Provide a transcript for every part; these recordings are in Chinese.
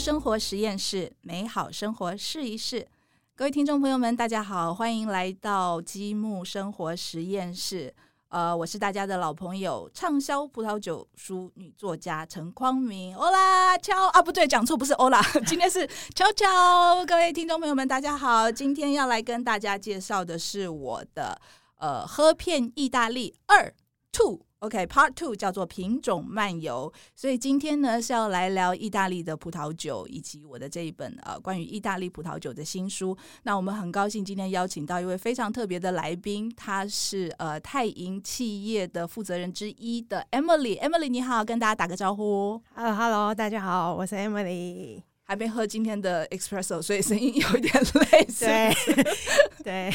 生活实验室，美好生活试一试。各位听众朋友们，大家好，欢迎来到积木生活实验室。呃，我是大家的老朋友，畅销葡萄酒书女作家陈匡明。欧啦，敲啊，不对，讲错，不是欧啦，今天是敲敲。各位听众朋友们，大家好，今天要来跟大家介绍的是我的呃喝片意大利二 two。OK，Part Two 叫做品种漫游，所以今天呢是要来聊意大利的葡萄酒，以及我的这一本呃关于意大利葡萄酒的新书。那我们很高兴今天邀请到一位非常特别的来宾，他是呃泰银企业的负责人之一的 Emily。Emily 你好，跟大家打个招呼。Hello，Hello，大家好，我是 Emily。还没喝今天的 Espresso，所以声音有一点累。对 对，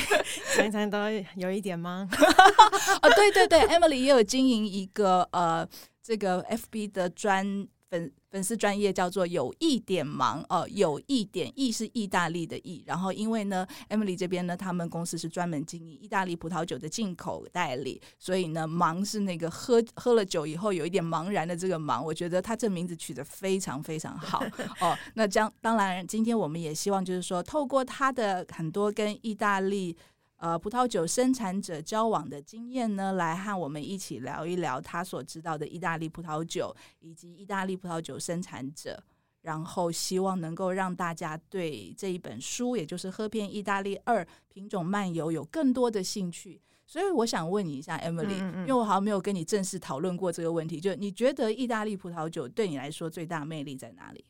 常常都有一点忙。哦，对对对，Emily 也有经营一个呃这个 FB 的专。粉粉丝专业叫做有一点忙哦，有一点意是意大利的意，然后因为呢，Emily 这边呢，他们公司是专门经营意大利葡萄酒的进口代理，所以呢，忙是那个喝喝了酒以后有一点茫然的这个忙，我觉得他这名字取得非常非常好 哦。那将当然，今天我们也希望就是说，透过他的很多跟意大利。呃，葡萄酒生产者交往的经验呢，来和我们一起聊一聊他所知道的意大利葡萄酒以及意大利葡萄酒生产者，然后希望能够让大家对这一本书，也就是《喝遍意大利二品种漫游》有更多的兴趣。所以我想问你一下，Emily，因为我好像没有跟你正式讨论过这个问题，就你觉得意大利葡萄酒对你来说最大魅力在哪里？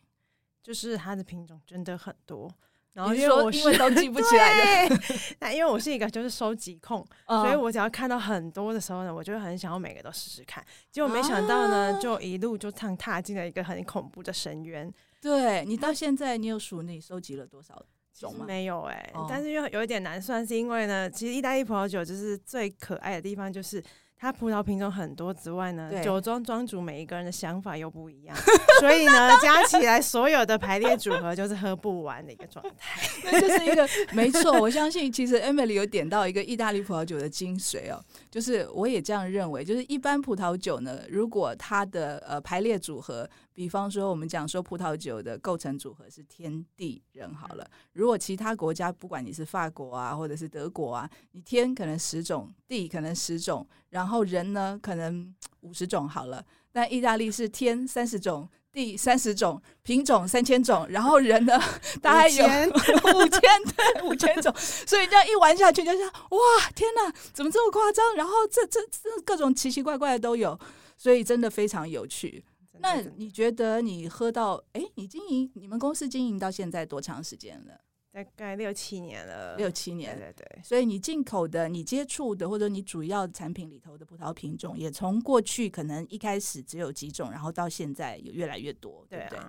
就是它的品种真的很多。然后因为我因为都记不起来的，那因为我是一个就是收集控，所以我只要看到很多的时候呢，我就很想要每个都试试看。结果没想到呢，就一路就唱踏进了一个很恐怖的深渊。对你到现在，你有数你收集了多少种吗？没有哎，但是又有一点难算，是因为呢，其实意大利葡萄酒就是最可爱的地方，就是。它葡萄品种很多之外呢，酒庄庄主每一个人的想法又不一样，所以呢，加起来所有的排列组合就是喝不完的一个状态。那就是一个 没错，我相信其实 Emily 有点到一个意大利葡萄酒的精髓哦，就是我也这样认为，就是一般葡萄酒呢，如果它的呃排列组合。比方说，我们讲说葡萄酒的构成组合是天地人好了。如果其他国家，不管你是法国啊，或者是德国啊，你天可能十种，地可能十种，然后人呢可能五十种好了。但意大利是天三十种，地三十种，品种三千种，然后人呢 大概有五千对五千种。所以这样一玩下去，就像哇天哪，怎么这么夸张？然后这这这各种奇奇怪怪的都有，所以真的非常有趣。那你觉得你喝到哎，你经营你们公司经营到现在多长时间了？大概六七年了。六七年，对对。所以你进口的、你接触的或者你主要产品里头的葡萄品种，也从过去可能一开始只有几种，然后到现在有越来越多，对不对？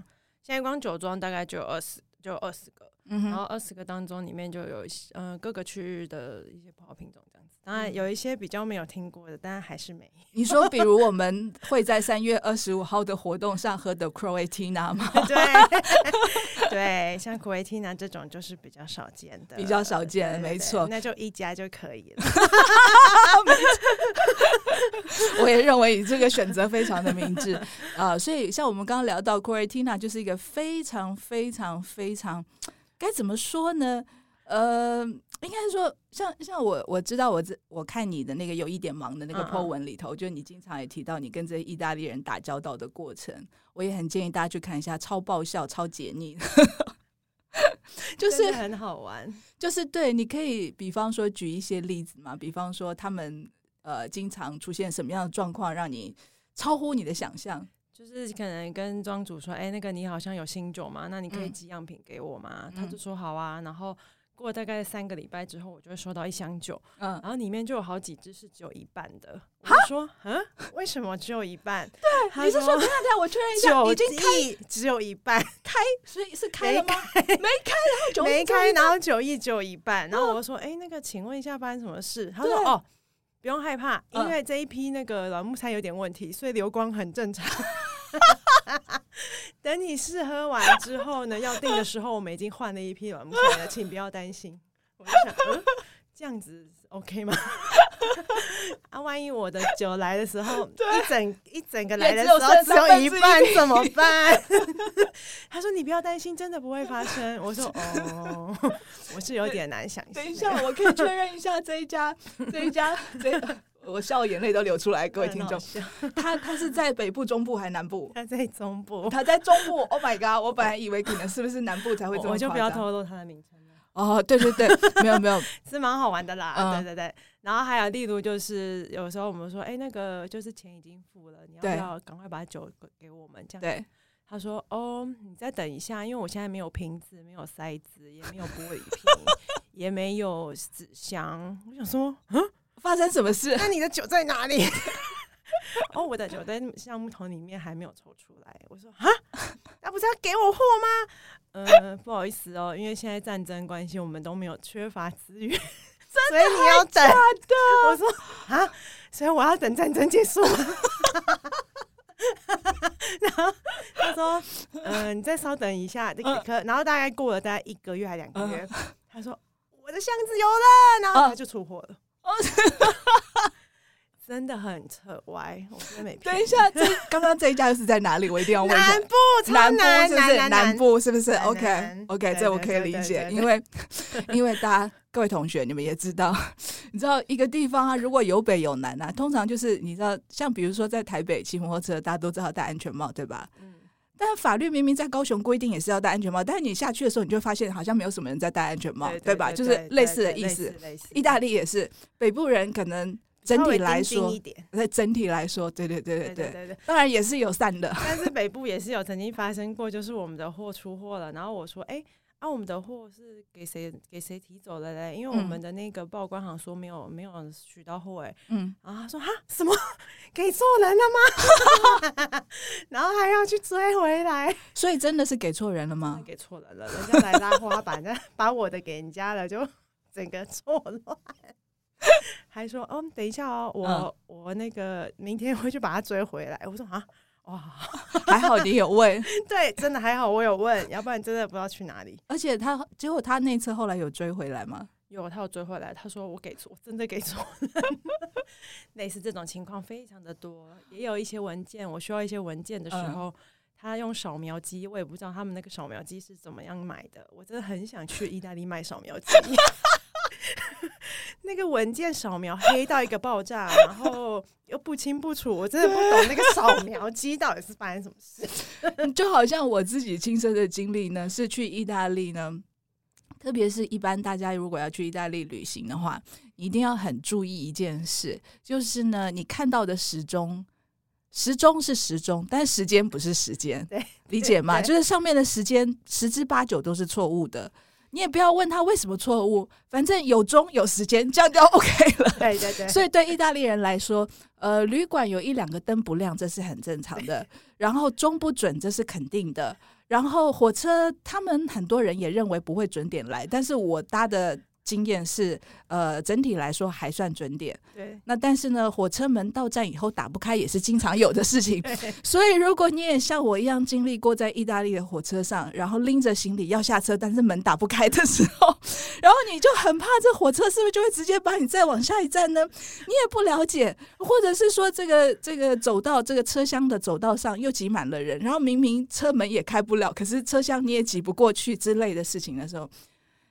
现在光酒庄大概就有二十，就二十个。然后二十个当中，里面就有嗯各个区域的一些葡萄品种。当然有一些比较没有听过的，但还是没。你说，比如我们会在三月二十五号的活动上喝的 Croatina 吗？对 对，像 Croatina 这种就是比较少见的，比较少见，没错。那就一家就可以了。我也认为你这个选择非常的明智啊。所以像我们刚刚聊到 Croatina，就是一个非常非常非常。该怎么说呢？呃，应该是说，像像我我知道，我这我看你的那个有一点忙的那个 po 文里头，就你经常也提到你跟这些意大利人打交道的过程，我也很建议大家去看一下，超爆笑、超解腻，就是很好玩。就是对，你可以比方说举一些例子嘛，比方说他们呃经常出现什么样的状况，让你超乎你的想象。就是可能跟庄主说，哎，那个你好像有新酒嘛，那你可以寄样品给我吗？他就说好啊。然后过大概三个礼拜之后，我就会收到一箱酒，嗯，然后里面就有好几支是只有一半的。我说，嗯，为什么只有一半？对，你是说等下等下，我确认一下，已经开只有一半，开，所以是开了吗？没开，然后酒没开，然后酒意只有一半。然后我就说，哎，那个，请问一下发生什么事？他说，哦。不用害怕，因为这一批那个老木材有点问题，所以流光很正常。等你试喝完之后呢，要订的时候，我们已经换了一批软木塞了，请不要担心。我就想，这样子 OK 吗？啊，万一我的酒来的时候，一整一整个来的时候只有一半怎么办？他说：“你不要担心，真的不会发生。”我说：“哦，我是有点难想象。”等一下，我可以确认一下这一家，这一家，这我笑眼泪都流出来，各位听众。他他是在北部、中部还是南部？他在中部。他在中部。Oh my god！我本来以为可能是不是南部才会这么我就不要透露他的名称了。哦，对对对，没有没有，是蛮好玩的啦。对对对。然后还有，例如就是有时候我们说，哎，那个就是钱已经付了，你要不要赶快把酒给我们？这样。对。他说：“哦，你再等一下，因为我现在没有瓶子，没有塞子，也没有玻璃瓶，也没有纸箱。”我想说，嗯，发生什么事？那你的酒在哪里？哦，我的酒在橡木桶里面还没有抽出来。我说：“啊，那不是要给我货吗？”呃，不好意思哦，因为现在战争关系，我们都没有缺乏资源。所以你要等，我说啊，所以我要等战争结束。然后他说，嗯，你再稍等一下，可然后大概过了大概一个月还两个月，他说我的箱子有了，然后他就出货了。真的很扯歪，我真的没。等一下，这 刚刚这一家又是在哪里？我一定要问。南部，南部是不是？南部是不是？OK，OK，这我可以理解，因为 因为大家各位同学，你们也知道，你知道一个地方啊，如果有北有南啊，通常就是你知道，像比如说在台北骑摩托车，大家都知道戴安全帽，对吧？嗯。但法律明明在高雄规定也是要戴安全帽，但是你下去的时候，你就发现好像没有什么人在戴安全帽，对吧？就是类似的意思。意大利也是，北部人可能。整体来说，在整体来说，对对对对对对，当然也是有散的。但是北部也是有曾经发生过，就是我们的货出货了，然后我说，哎，啊，我们的货是给谁给谁提走了嘞？因为我们的那个报关行说没有没有取到货，哎，嗯，然后他说哈什么 给错人了吗？然后还要去追回来，所以真的是给错人了吗？给错人了，人家来拉花板，把我的给人家了，就整个错乱。还说，嗯，等一下哦，我我那个明天会去把它追回来。我说啊，哇，还好你有问，对，真的还好我有问，要不然真的不知道去哪里。而且他结果他那次后来有追回来吗？有，他有追回来。他说我给错，真的给错。类似这种情况非常的多，也有一些文件，我需要一些文件的时候，他用扫描机，我也不知道他们那个扫描机是怎么样买的。我真的很想去意大利买扫描机。那个文件扫描黑到一个爆炸，然后又不清不楚，我真的不懂那个扫描机到底是发生什么事。就好像我自己亲身的经历呢，是去意大利呢，特别是一般大家如果要去意大利旅行的话，一定要很注意一件事，就是呢，你看到的时钟，时钟是时钟，但时间不是时间，对，理解吗？就是上面的时间十之八九都是错误的。你也不要问他为什么错误，反正有钟有时间，这样就 OK 了。对对对。所以对意大利人来说，呃，旅馆有一两个灯不亮，这是很正常的。然后钟不准，这是肯定的。然后火车，他们很多人也认为不会准点来，但是我搭的。经验是，呃，整体来说还算准点。对，那但是呢，火车门到站以后打不开也是经常有的事情。所以，如果你也像我一样经历过在意大利的火车上，然后拎着行李要下车，但是门打不开的时候，然后你就很怕这火车是不是就会直接把你再往下一站呢？你也不了解，或者是说这个这个走到这个车厢的走道上又挤满了人，然后明明车门也开不了，可是车厢你也挤不过去之类的事情的时候。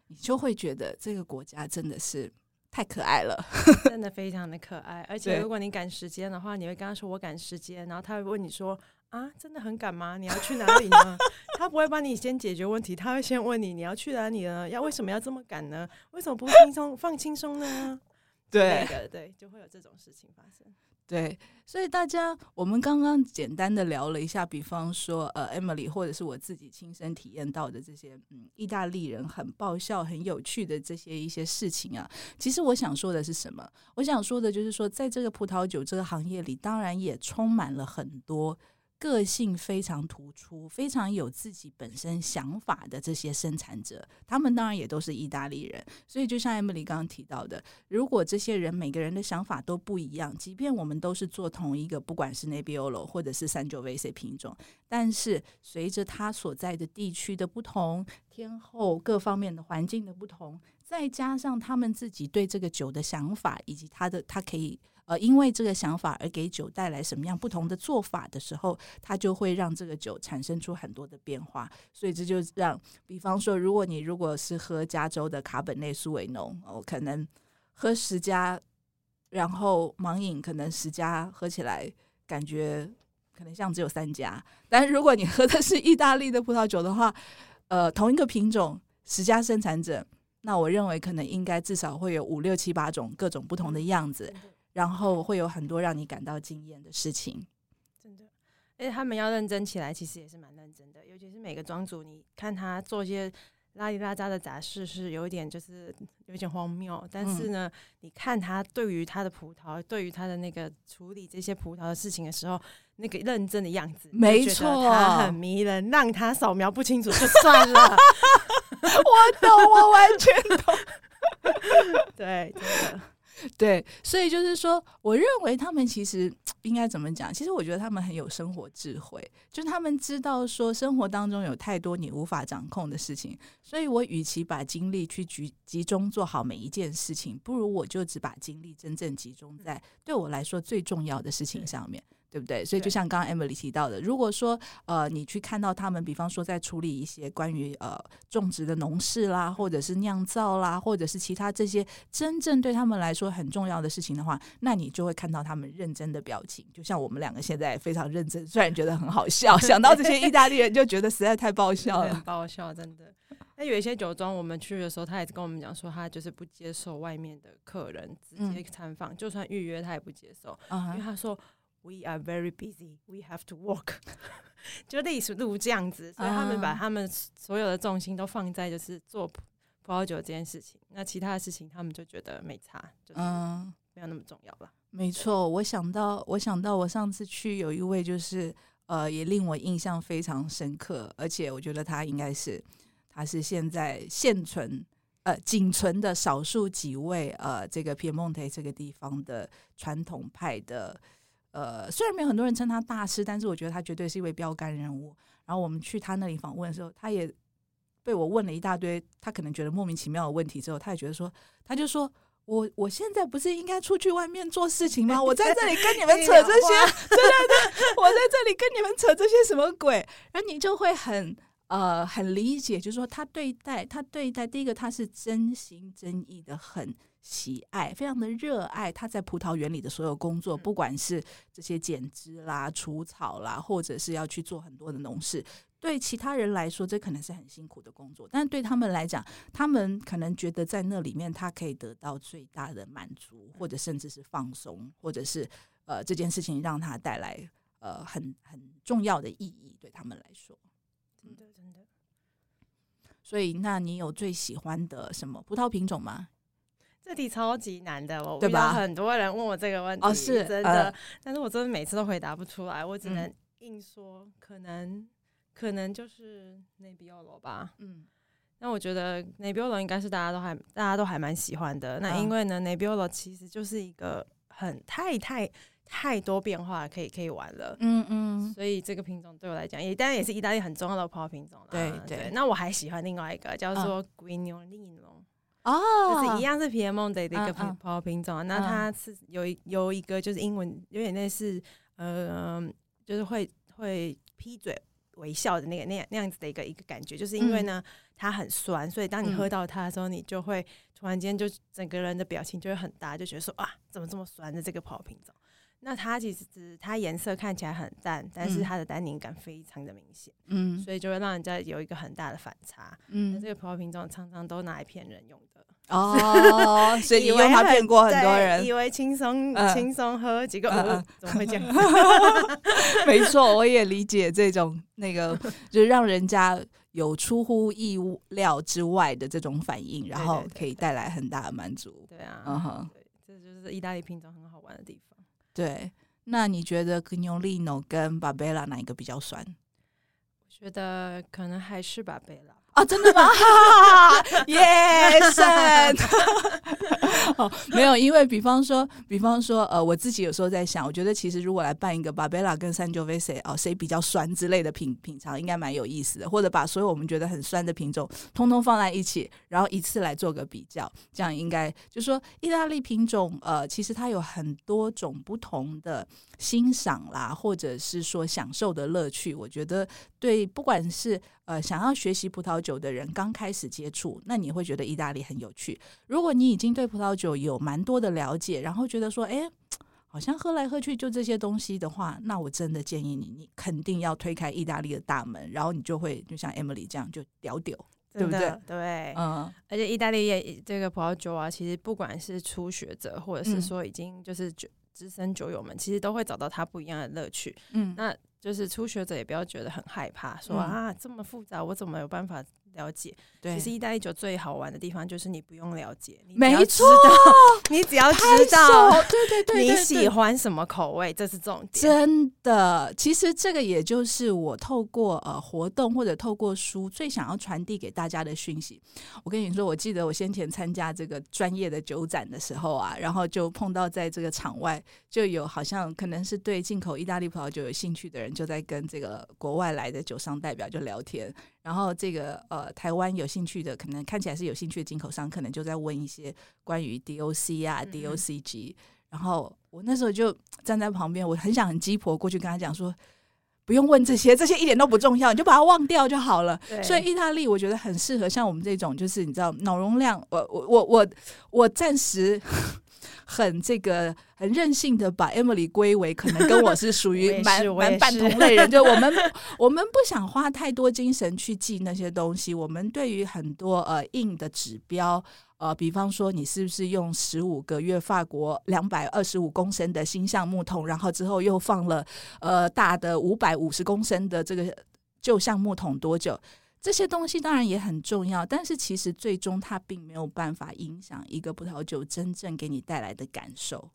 你就会觉得这个国家真的是太可爱了，真的非常的可爱。而且如果你赶时间的话，你会跟他说我赶时间，然后他会问你说啊，真的很赶吗？你要去哪里呢？他不会帮你先解决问题，他会先问你你要去哪里呢？要为什么要这么赶呢？为什么不轻松放轻松呢？对的，对，就会有这种事情发生。对，所以大家，我们刚刚简单的聊了一下，比方说，呃，Emily 或者是我自己亲身体验到的这些，嗯，意大利人很爆笑、很有趣的这些一些事情啊。其实我想说的是什么？我想说的就是说，在这个葡萄酒这个行业里，当然也充满了很多。个性非常突出、非常有自己本身想法的这些生产者，他们当然也都是意大利人。所以，就像 Emily 刚刚提到的，如果这些人每个人的想法都不一样，即便我们都是做同一个，不管是 Nebbiolo 或者是三九 VC 品种，但是随着他所在的地区的不同、天候各方面的环境的不同，再加上他们自己对这个酒的想法，以及他的他可以呃，因为这个想法而给酒带来什么样不同的做法的时候，他就会让这个酒产生出很多的变化。所以这就让，比方说，如果你如果是喝加州的卡本内苏维农，哦，可能喝十家，然后盲饮可能十家喝起来感觉可能像只有三家，但如果你喝的是意大利的葡萄酒的话，呃，同一个品种十家生产者，那我认为可能应该至少会有五六七八种各种不同的样子，然后会有很多让你感到惊艳的事情。真的，而且他们要认真起来，其实也是蛮认真的。尤其是每个庄主，你看他做一些拉里拉扎的杂事，是有一点就是有点荒谬。但是呢，你看他对于他的葡萄，对于他的那个处理这些葡萄的事情的时候。那个认真的样子，没错，他很迷人，让他扫描不清楚就算了。我懂，我完全懂。对，真的。对，所以就是说，我认为他们其实应该怎么讲？其实我觉得他们很有生活智慧，就是他们知道说生活当中有太多你无法掌控的事情，所以我与其把精力去集集中做好每一件事情，不如我就只把精力真正集中在对我来说最重要的事情上面。对不对？所以就像刚刚 Emily 提到的，如果说呃，你去看到他们，比方说在处理一些关于呃种植的农事啦，或者是酿造啦，或者是其他这些真正对他们来说很重要的事情的话，那你就会看到他们认真的表情。就像我们两个现在非常认真，虽然觉得很好笑，想到这些意大利人就觉得实在太爆笑了，爆笑真的。那有一些酒庄，我们去的时候，他也跟我们讲说，他就是不接受外面的客人直接参访，就算预约他也不接受，因为他说。We are very busy. We have to work. 就类似如这样子，所以他们把他们所有的重心都放在就是做葡萄酒这件事情。那其他的事情他们就觉得没差，就是没有那么重要了。没错，我想到，我想到我上次去有一位就是呃，也令我印象非常深刻，而且我觉得他应该是他是现在现存呃仅存的少数几位呃这个皮蒙特这个地方的传统派的。呃，虽然没有很多人称他大师，但是我觉得他绝对是一位标杆人物。然后我们去他那里访问的时候，他也被我问了一大堆他可能觉得莫名其妙的问题。之后，他也觉得说，他就说我我现在不是应该出去外面做事情吗？我在这里跟你们 扯这些，对对对，我在这里跟你们扯这些什么鬼？然后你就会很呃很理解，就是说他对待他对待第一个，他是真心真意的很。喜爱，非常的热爱他在葡萄园里的所有工作，不管是这些剪枝啦、除草啦，或者是要去做很多的农事。对其他人来说，这可能是很辛苦的工作，但是对他们来讲，他们可能觉得在那里面，他可以得到最大的满足，或者甚至是放松，或者是呃这件事情让他带来呃很很重要的意义，对他们来说，真的真的。所以，那你有最喜欢的什么葡萄品种吗？这题超级难的，我遇到很多人问我这个问题，哦，是真的，但是我真的每次都回答不出来，我只能硬说，可能可能就是 Nebbiolo 吧，嗯，那我觉得 Nebbiolo 应该是大家都还大家都还蛮喜欢的，那因为呢，Nebbiolo 其实就是一个很太太太多变化可以可以玩了，嗯嗯，所以这个品种对我来讲，也当然也是意大利很重要的葡萄品种了，对对，那我还喜欢另外一个叫做 Grignolino。哦，就是一样是皮埃蒙特的一个葡萄品种啊，那它是有一有一个就是英文有点类似，呃，就是会会劈嘴微笑的那个那样那样子的一个一个感觉，就是因为呢它很酸，所以当你喝到它的时候，你就会突然间就整个人的表情就会很大，就觉得说啊，怎么这么酸的这个葡萄品种。那它其实它颜色看起来很淡，但是它的单宁感非常的明显，嗯，所以就会让人家有一个很大的反差，嗯，那这个葡萄品种常常都拿来骗人用的。哦，所以你用它骗过很多人，以为轻松 轻松喝几个，怎么会这样？没错，我也理解这种那个，就是让人家有出乎意料之外的这种反应，然后可以带来很大的满足。对啊，嗯哼，对，这就是意大利品种很好玩的地方。对，那你觉得 g n o l i n o 跟 Barbella 哪一个比较酸？我觉得可能还是 Barbella 啊，真的吗？耶，神 没有，因为比方说，比方说，呃，我自己有时候在想，我觉得其实如果来办一个巴贝拉跟三九 V C 哦，谁比较酸之类的品品尝，应该蛮有意思的。或者把所有我们觉得很酸的品种，通通放在一起，然后一次来做个比较，这样应该就说意大利品种，呃，其实它有很多种不同的欣赏啦，或者是说享受的乐趣。我觉得对，不管是呃想要学习葡萄酒的人，刚开始接触，那你会觉得意大利很有趣。如果你已经对葡萄酒有蛮多的了解，然后觉得说，哎，好像喝来喝去就这些东西的话，那我真的建议你，你肯定要推开意大利的大门，然后你就会就像 Emily 这样就屌屌，对不对？对，嗯，而且意大利也这个葡萄酒啊，其实不管是初学者，或者是说已经就是酒资深酒友们，其实都会找到它不一样的乐趣。嗯，那就是初学者也不要觉得很害怕，说啊这么复杂，我怎么有办法？了解，对，其实意大利酒最好玩的地方就是你不用了解，你没错，你只要知道，对对对，你喜欢什么口味，这是重点。真的，其实这个也就是我透过呃活动或者透过书最想要传递给大家的讯息。我跟你说，我记得我先前参加这个专业的酒展的时候啊，然后就碰到在这个场外就有好像可能是对进口意大利葡萄酒有兴趣的人，就在跟这个国外来的酒商代表就聊天。然后这个呃，台湾有兴趣的，可能看起来是有兴趣的进口商，可能就在问一些关于 DOC 啊、DOCG。然后我那时候就站在旁边，我很想很鸡婆过去跟他讲说，不用问这些，这些一点都不重要，你就把它忘掉就好了。所以意大利我觉得很适合像我们这种，就是你知道脑容量，我我我我我暂时。很这个很任性的把 Emily 归为可能跟我是属于 蛮蛮半同类人，就我们 我们不想花太多精神去记那些东西。我们对于很多呃硬的指标，呃，比方说你是不是用十五个月法国两百二十五公升的新橡木桶，然后之后又放了呃大的五百五十公升的这个旧橡木桶多久？这些东西当然也很重要，但是其实最终它并没有办法影响一个葡萄酒真正给你带来的感受。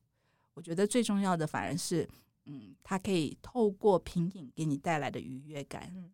我觉得最重要的反而是，嗯，它可以透过品饮给你带来的愉悦感。嗯，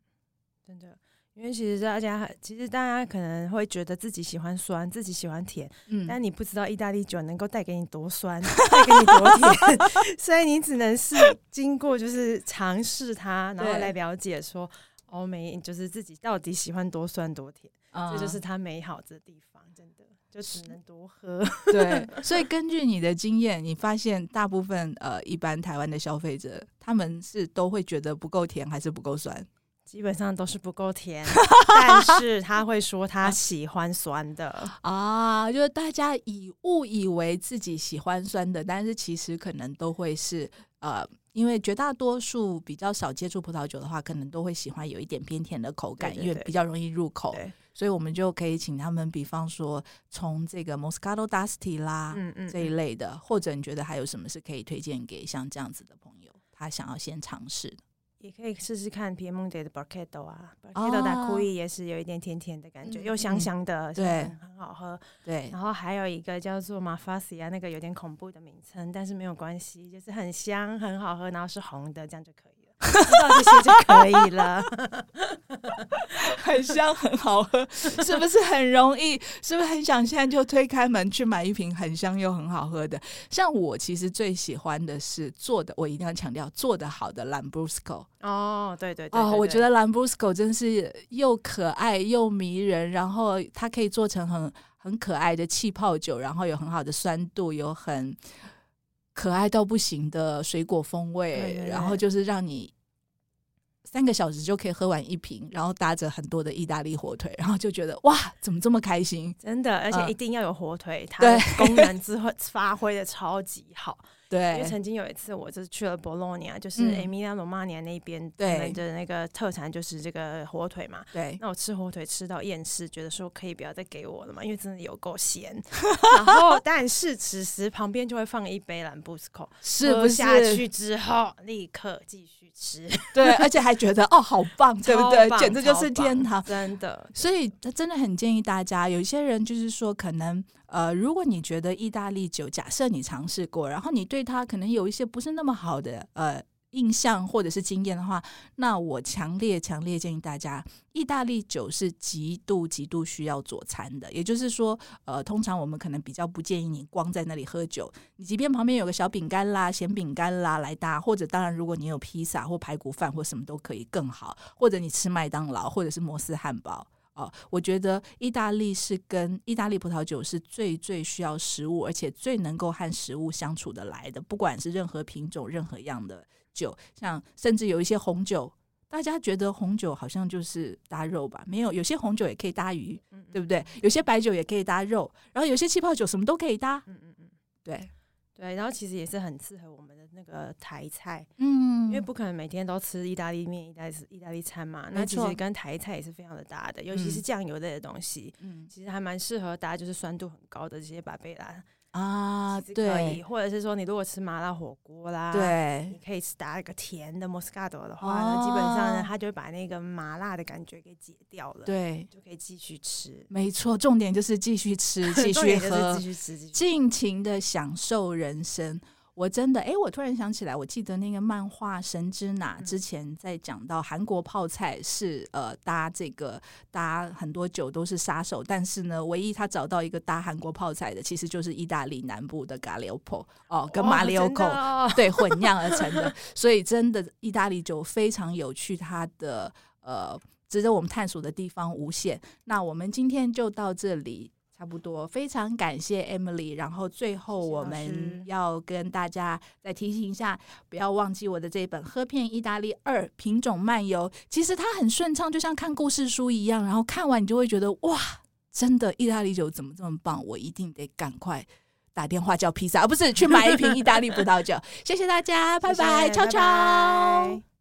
真的，因为其实大家其实大家可能会觉得自己喜欢酸，自己喜欢甜，嗯，但你不知道意大利酒能够带给你多酸，带给你多甜，所以你只能是经过就是尝试它，然后来了解说。欧美就是自己到底喜欢多酸多甜，这就是它美好的地方，真的就只能多喝。对，所以根据你的经验，你发现大部分呃一般台湾的消费者，他们是都会觉得不够甜还是不够酸？基本上都是不够甜，但是他会说他喜欢酸的 啊，就是大家以误以为自己喜欢酸的，但是其实可能都会是呃。因为绝大多数比较少接触葡萄酒的话，可能都会喜欢有一点偏甜的口感，因为比较容易入口。所以我们就可以请他们，比方说从这个 Moscato Dusty 啦，嗯嗯这一类的，或者你觉得还有什么是可以推荐给像这样子的朋友，他想要先尝试的。也可以试试看 Piemonte 的 Barchetto 啊，Barchetto 的 c 也是有一点甜甜的感觉，又香香的，对，很好喝。对，然后还有一个叫做 Mafasi 啊，那个有点恐怖的名称，但是没有关系，就是很香，很好喝，然后是红的，这样就可以。知道这些就可以了，很香很好喝，是不是很容易？是不是很想现在就推开门去买一瓶很香又很好喝的？像我其实最喜欢的是做的，我一定要强调做的好的兰布斯科。哦，对对对哦，我觉得兰布斯科真是又可爱又迷人，然后它可以做成很很可爱的气泡酒，然后有很好的酸度，有很。可爱到不行的水果风味，然后就是让你三个小时就可以喝完一瓶，然后搭着很多的意大利火腿，然后就觉得哇，怎么这么开心？真的，而且一定要有火腿，它功能之会 发挥的超级好。对，因为曾经有一次，我就是去了博洛尼亚，就是埃米亚罗马尼亚那边，对的那个特产就是这个火腿嘛。对，那我吃火腿吃到厌世，觉得说可以不要再给我了嘛，因为真的有够咸。然后，但是此时旁边就会放一杯兰布斯科，喝下去之后立刻继续吃。对，而且还觉得哦，好棒，对不对？简直就是天堂，真的。所以，真的很建议大家，有一些人就是说可能。呃，如果你觉得意大利酒，假设你尝试过，然后你对它可能有一些不是那么好的呃。印象或者是经验的话，那我强烈强烈建议大家，意大利酒是极度极度需要佐餐的。也就是说，呃，通常我们可能比较不建议你光在那里喝酒，你即便旁边有个小饼干啦、咸饼干啦来搭，或者当然如果你有披萨或排骨饭或什么都可以更好，或者你吃麦当劳或者是摩斯汉堡。哦，我觉得意大利是跟意大利葡萄酒是最最需要食物，而且最能够和食物相处的来的。不管是任何品种、任何样的酒，像甚至有一些红酒，大家觉得红酒好像就是搭肉吧？没有，有些红酒也可以搭鱼，对不对？有些白酒也可以搭肉，然后有些气泡酒什么都可以搭。嗯嗯嗯，对。对，然后其实也是很适合我们的那个台菜，嗯，因为不可能每天都吃意大利面、意大利意大利餐嘛，那其实跟台菜也是非常的搭的，尤其是酱油类的东西，嗯，其实还蛮适合搭，就是酸度很高的这些巴贝拉。啊，对，或者是说，你如果吃麻辣火锅啦，对，你可以吃打一个甜的 Moscato 的话呢，基本上呢，它就会把那个麻辣的感觉给解掉了，对，就可以继续吃。没错，重点就是继续吃，继续喝，继续吃，尽情的享受人生。我真的哎，我突然想起来，我记得那个漫画《神之哪》之前在讲到韩国泡菜是呃搭这个搭很多酒都是杀手，但是呢，唯一他找到一个搭韩国泡菜的，其实就是意大利南部的咖喱泡哦，跟马里奥口对混酿而成的，所以真的意大利酒非常有趣，它的呃值得我们探索的地方无限。那我们今天就到这里。差不多，非常感谢 Emily。然后最后我们要跟大家再提醒一下，不要忘记我的这本《喝遍意大利二品种漫游》。其实它很顺畅，就像看故事书一样。然后看完你就会觉得，哇，真的意大利酒怎么这么棒？我一定得赶快打电话叫披萨，而不是去买一瓶意大利葡萄酒。谢谢大家，拜拜，悄悄。